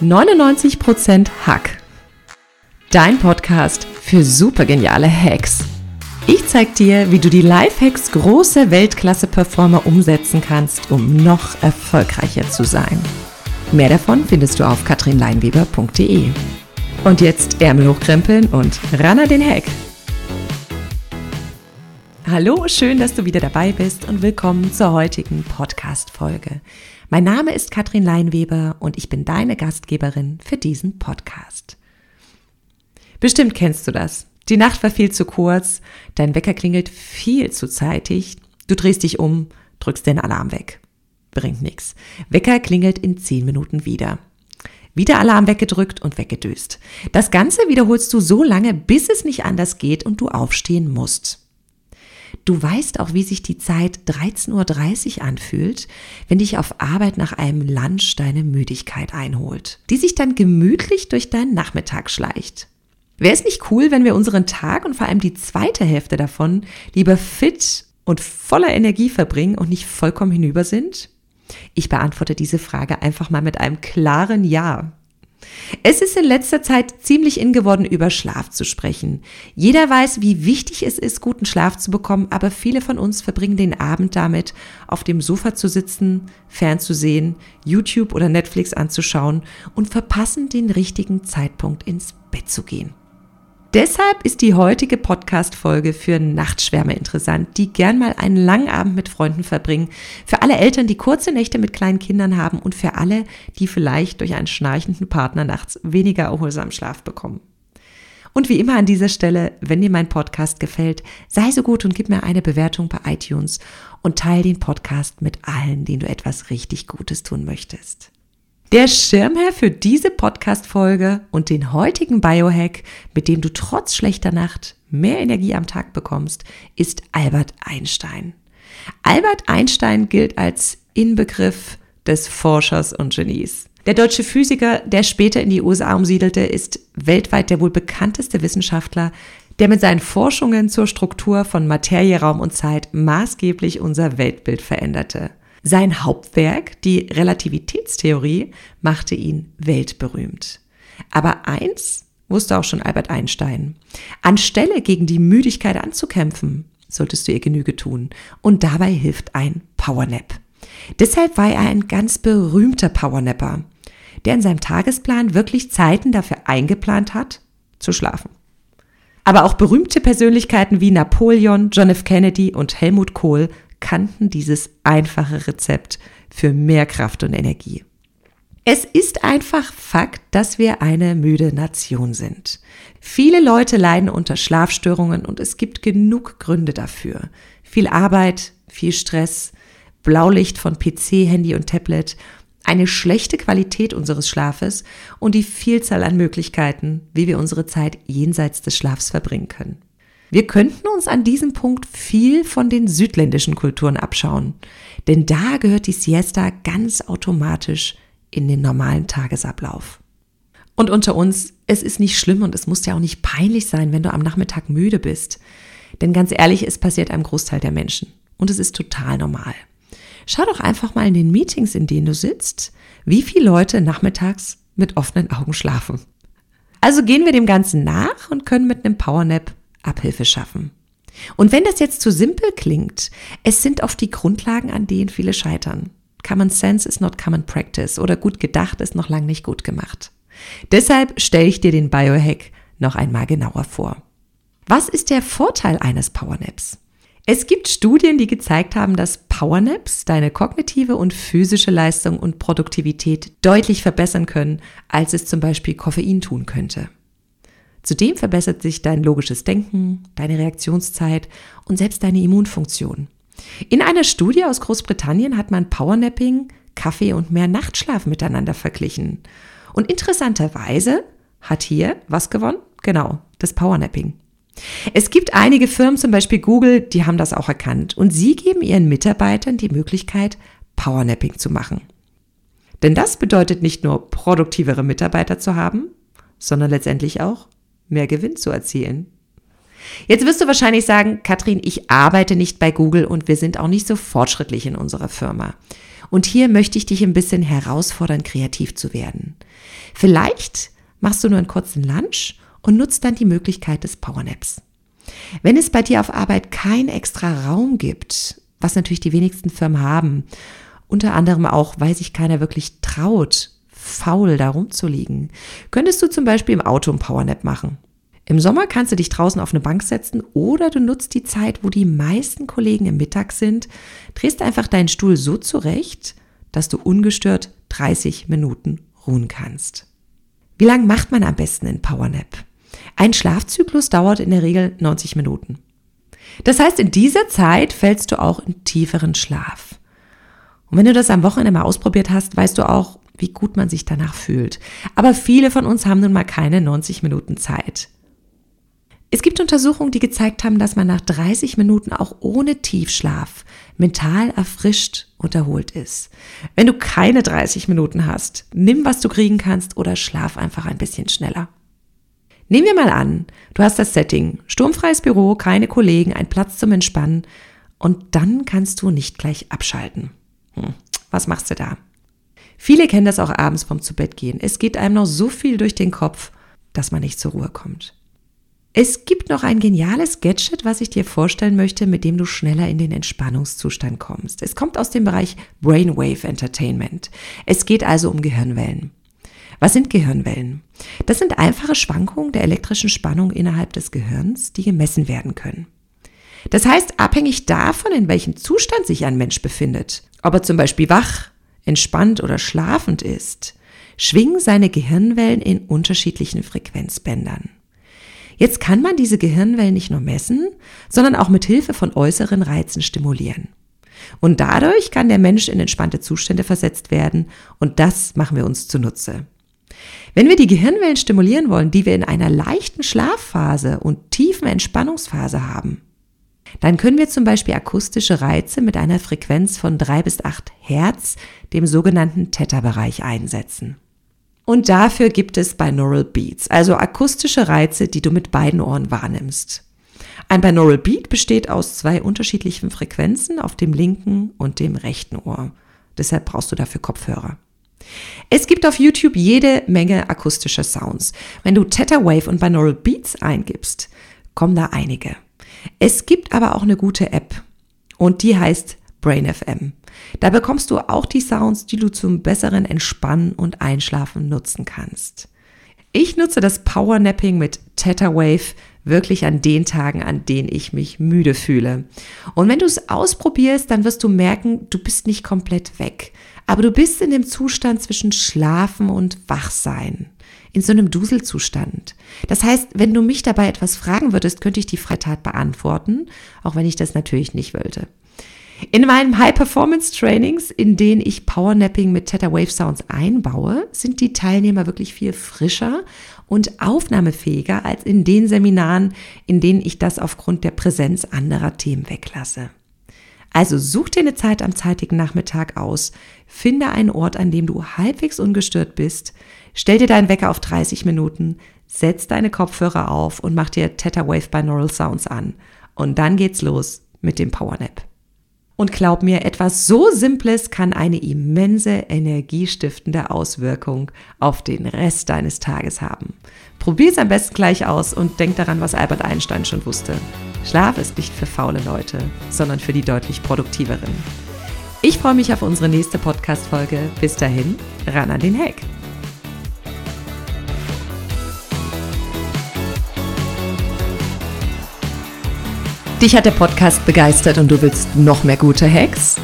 99% Hack. Dein Podcast für supergeniale Hacks. Ich zeig dir, wie du die Lifehacks großer Weltklasse-Performer umsetzen kannst, um noch erfolgreicher zu sein. Mehr davon findest du auf katrinleinweber.de. Und jetzt Ärmel hochkrempeln und ran an den Hack. Hallo, schön, dass du wieder dabei bist und willkommen zur heutigen Podcast-Folge. Mein Name ist Katrin Leinweber und ich bin deine Gastgeberin für diesen Podcast. Bestimmt kennst du das. Die Nacht war viel zu kurz, dein Wecker klingelt viel zu zeitig, du drehst dich um, drückst den Alarm weg. Bringt nichts. Wecker klingelt in zehn Minuten wieder. Wieder Alarm weggedrückt und weggedöst. Das Ganze wiederholst du so lange, bis es nicht anders geht und du aufstehen musst. Du weißt auch, wie sich die Zeit 13.30 Uhr anfühlt, wenn dich auf Arbeit nach einem Lunch deine Müdigkeit einholt, die sich dann gemütlich durch deinen Nachmittag schleicht. Wäre es nicht cool, wenn wir unseren Tag und vor allem die zweite Hälfte davon lieber fit und voller Energie verbringen und nicht vollkommen hinüber sind? Ich beantworte diese Frage einfach mal mit einem klaren Ja. Es ist in letzter Zeit ziemlich in geworden, über Schlaf zu sprechen. Jeder weiß, wie wichtig es ist, guten Schlaf zu bekommen, aber viele von uns verbringen den Abend damit, auf dem Sofa zu sitzen, fernzusehen, YouTube oder Netflix anzuschauen und verpassen den richtigen Zeitpunkt ins Bett zu gehen. Deshalb ist die heutige Podcast-Folge für Nachtschwärme interessant, die gern mal einen langen Abend mit Freunden verbringen. Für alle Eltern, die kurze Nächte mit kleinen Kindern haben und für alle, die vielleicht durch einen schnarchenden Partner nachts weniger erholsamen Schlaf bekommen. Und wie immer an dieser Stelle, wenn dir mein Podcast gefällt, sei so gut und gib mir eine Bewertung bei iTunes und teile den Podcast mit allen, denen du etwas richtig Gutes tun möchtest. Der Schirmherr für diese Podcast-Folge und den heutigen Biohack, mit dem du trotz schlechter Nacht mehr Energie am Tag bekommst, ist Albert Einstein. Albert Einstein gilt als Inbegriff des Forschers und Genies. Der deutsche Physiker, der später in die USA umsiedelte, ist weltweit der wohl bekannteste Wissenschaftler, der mit seinen Forschungen zur Struktur von Materie, Raum und Zeit maßgeblich unser Weltbild veränderte. Sein Hauptwerk, die Relativitätstheorie, machte ihn weltberühmt. Aber eins wusste auch schon Albert Einstein. Anstelle gegen die Müdigkeit anzukämpfen, solltest du ihr Genüge tun. Und dabei hilft ein Powernap. Deshalb war er ein ganz berühmter Powernapper, der in seinem Tagesplan wirklich Zeiten dafür eingeplant hat, zu schlafen. Aber auch berühmte Persönlichkeiten wie Napoleon, John F. Kennedy und Helmut Kohl kannten dieses einfache Rezept für mehr Kraft und Energie. Es ist einfach Fakt, dass wir eine müde Nation sind. Viele Leute leiden unter Schlafstörungen und es gibt genug Gründe dafür. Viel Arbeit, viel Stress, Blaulicht von PC, Handy und Tablet, eine schlechte Qualität unseres Schlafes und die Vielzahl an Möglichkeiten, wie wir unsere Zeit jenseits des Schlafs verbringen können. Wir könnten uns an diesem Punkt viel von den südländischen Kulturen abschauen, denn da gehört die Siesta ganz automatisch in den normalen Tagesablauf. Und unter uns, es ist nicht schlimm und es muss ja auch nicht peinlich sein, wenn du am Nachmittag müde bist. Denn ganz ehrlich, es passiert einem Großteil der Menschen. Und es ist total normal. Schau doch einfach mal in den Meetings, in denen du sitzt, wie viele Leute nachmittags mit offenen Augen schlafen. Also gehen wir dem Ganzen nach und können mit einem Powernap Abhilfe schaffen. Und wenn das jetzt zu simpel klingt, es sind oft die Grundlagen, an denen viele scheitern. Common Sense is not common practice oder gut gedacht ist noch lang nicht gut gemacht. Deshalb stelle ich dir den Biohack noch einmal genauer vor. Was ist der Vorteil eines Powernaps? Es gibt Studien, die gezeigt haben, dass Powernaps deine kognitive und physische Leistung und Produktivität deutlich verbessern können, als es zum Beispiel Koffein tun könnte. Zudem verbessert sich dein logisches Denken, deine Reaktionszeit und selbst deine Immunfunktion. In einer Studie aus Großbritannien hat man Powernapping, Kaffee und mehr Nachtschlaf miteinander verglichen. Und interessanterweise hat hier was gewonnen? Genau, das Powernapping. Es gibt einige Firmen, zum Beispiel Google, die haben das auch erkannt und sie geben ihren Mitarbeitern die Möglichkeit, Powernapping zu machen. Denn das bedeutet nicht nur produktivere Mitarbeiter zu haben, sondern letztendlich auch mehr Gewinn zu erzielen. Jetzt wirst du wahrscheinlich sagen, Katrin, ich arbeite nicht bei Google und wir sind auch nicht so fortschrittlich in unserer Firma. Und hier möchte ich dich ein bisschen herausfordern, kreativ zu werden. Vielleicht machst du nur einen kurzen Lunch und nutzt dann die Möglichkeit des Powernaps. Wenn es bei dir auf Arbeit kein extra Raum gibt, was natürlich die wenigsten Firmen haben, unter anderem auch, weil sich keiner wirklich traut, faul da rumzuliegen, könntest du zum Beispiel im Auto ein Powernap machen. Im Sommer kannst du dich draußen auf eine Bank setzen oder du nutzt die Zeit, wo die meisten Kollegen im Mittag sind, drehst einfach deinen Stuhl so zurecht, dass du ungestört 30 Minuten ruhen kannst. Wie lang macht man am besten in Powernap? Ein Schlafzyklus dauert in der Regel 90 Minuten. Das heißt, in dieser Zeit fällst du auch in tieferen Schlaf. Und wenn du das am Wochenende mal ausprobiert hast, weißt du auch, wie gut man sich danach fühlt. Aber viele von uns haben nun mal keine 90 Minuten Zeit. Es gibt Untersuchungen, die gezeigt haben, dass man nach 30 Minuten auch ohne Tiefschlaf mental erfrischt und erholt ist. Wenn du keine 30 Minuten hast, nimm, was du kriegen kannst oder schlaf einfach ein bisschen schneller. Nehmen wir mal an, du hast das Setting, sturmfreies Büro, keine Kollegen, ein Platz zum Entspannen und dann kannst du nicht gleich abschalten. Hm, was machst du da? Viele kennen das auch abends vom Zubettgehen. Es geht einem noch so viel durch den Kopf, dass man nicht zur Ruhe kommt. Es gibt noch ein geniales Gadget, was ich dir vorstellen möchte, mit dem du schneller in den Entspannungszustand kommst. Es kommt aus dem Bereich Brainwave Entertainment. Es geht also um Gehirnwellen. Was sind Gehirnwellen? Das sind einfache Schwankungen der elektrischen Spannung innerhalb des Gehirns, die gemessen werden können. Das heißt, abhängig davon, in welchem Zustand sich ein Mensch befindet, ob er zum Beispiel wach, entspannt oder schlafend ist, schwingen seine Gehirnwellen in unterschiedlichen Frequenzbändern. Jetzt kann man diese Gehirnwellen nicht nur messen, sondern auch mit Hilfe von äußeren Reizen stimulieren. Und dadurch kann der Mensch in entspannte Zustände versetzt werden und das machen wir uns zunutze. Wenn wir die Gehirnwellen stimulieren wollen, die wir in einer leichten Schlafphase und tiefen Entspannungsphase haben, dann können wir zum Beispiel akustische Reize mit einer Frequenz von drei bis acht Hertz, dem sogenannten Theta-Bereich, einsetzen. Und dafür gibt es Binaural Beats, also akustische Reize, die du mit beiden Ohren wahrnimmst. Ein Binaural Beat besteht aus zwei unterschiedlichen Frequenzen auf dem linken und dem rechten Ohr. Deshalb brauchst du dafür Kopfhörer. Es gibt auf YouTube jede Menge akustischer Sounds. Wenn du Theta Wave und Binaural Beats eingibst, kommen da einige. Es gibt aber auch eine gute App und die heißt Brain FM. Da bekommst du auch die Sounds, die du zum besseren Entspannen und Einschlafen nutzen kannst. Ich nutze das Powernapping mit Theta Wave wirklich an den Tagen, an denen ich mich müde fühle. Und wenn du es ausprobierst, dann wirst du merken, du bist nicht komplett weg, aber du bist in dem Zustand zwischen Schlafen und Wachsein in so einem Duselzustand. Das heißt, wenn du mich dabei etwas fragen würdest, könnte ich die Freitat beantworten, auch wenn ich das natürlich nicht wollte. In meinen High-Performance-Trainings, in denen ich Powernapping mit Theta Wave Sounds einbaue, sind die Teilnehmer wirklich viel frischer und aufnahmefähiger als in den Seminaren, in denen ich das aufgrund der Präsenz anderer Themen weglasse. Also such dir eine Zeit am zeitigen Nachmittag aus, finde einen Ort, an dem du halbwegs ungestört bist, stell dir deinen Wecker auf 30 Minuten, setz deine Kopfhörer auf und mach dir Theta Wave Binaural Sounds an. Und dann geht's los mit dem Powernap. Und glaub mir, etwas so Simples kann eine immense energiestiftende Auswirkung auf den Rest deines Tages haben. Probier es am besten gleich aus und denk daran, was Albert Einstein schon wusste. Schlaf ist nicht für faule Leute, sondern für die deutlich produktiveren. Ich freue mich auf unsere nächste Podcast-Folge. Bis dahin, ran an den Hack. Dich hat der Podcast begeistert und du willst noch mehr gute Hacks?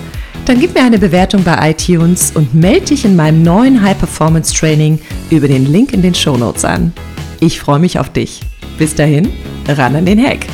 Dann gib mir eine Bewertung bei iTunes und melde dich in meinem neuen High Performance Training über den Link in den Show Notes an. Ich freue mich auf dich. Bis dahin, ran an den Hack.